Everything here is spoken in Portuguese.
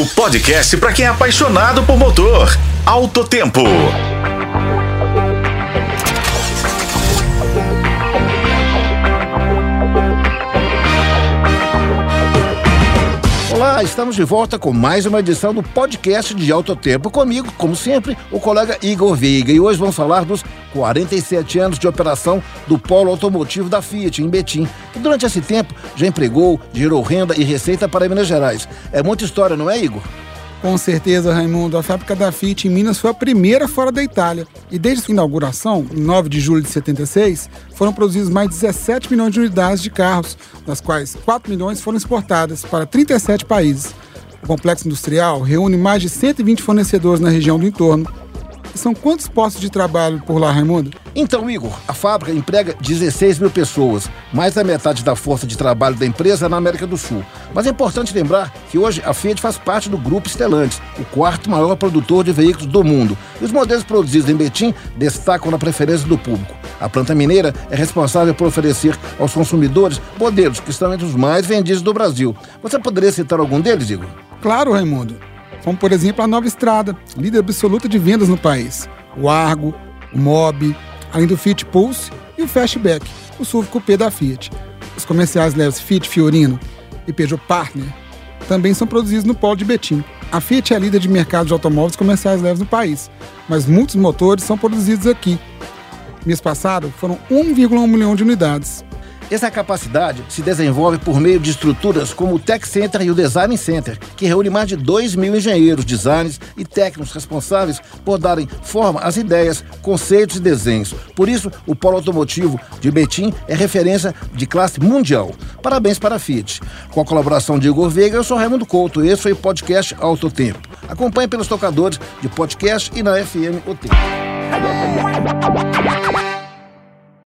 O podcast para quem é apaixonado por motor. Alto Tempo. Olá, estamos de volta com mais uma edição do podcast de Alto Tempo. Comigo, como sempre, o colega Igor Veiga. E hoje vamos falar dos 47 anos de operação do polo automotivo da Fiat, em Betim, que durante esse tempo já empregou, gerou renda e receita para Minas Gerais. É muita história, não é, Igor? Com certeza, Raimundo. A fábrica da Fiat em Minas foi a primeira fora da Itália. E desde sua inauguração, em 9 de julho de 76, foram produzidos mais de 17 milhões de unidades de carros, das quais 4 milhões foram exportadas para 37 países. O complexo industrial reúne mais de 120 fornecedores na região do entorno são quantos postos de trabalho por lá, Raimundo? Então, Igor, a fábrica emprega 16 mil pessoas, mais da metade da força de trabalho da empresa é na América do Sul. Mas é importante lembrar que hoje a Fiat faz parte do Grupo Stellantis, o quarto maior produtor de veículos do mundo. E os modelos produzidos em Betim destacam na preferência do público. A planta mineira é responsável por oferecer aos consumidores modelos que estão entre os mais vendidos do Brasil. Você poderia citar algum deles, Igor? Claro, Raimundo como por exemplo a Nova Estrada, líder absoluta de vendas no país, o Argo, o Mob, além do Fiat Pulse e o Fastback, o SUV Coupé da Fiat. Os comerciais leves Fiat Fiorino e Peugeot Partner também são produzidos no polo de Betim. A Fiat é a líder de mercado de automóveis comerciais leves no país, mas muitos motores são produzidos aqui. Mês passado foram 1,1 milhão de unidades, essa capacidade se desenvolve por meio de estruturas como o Tech Center e o Design Center, que reúne mais de 2 mil engenheiros, designers e técnicos responsáveis por darem forma às ideias, conceitos e desenhos. Por isso, o polo automotivo de Betim é referência de classe mundial. Parabéns para a Fiat. Com a colaboração de Igor Veiga, eu sou Raimundo Couto. Esse foi o podcast Alto Tempo. Acompanhe pelos tocadores de podcast e na FM O Tempo.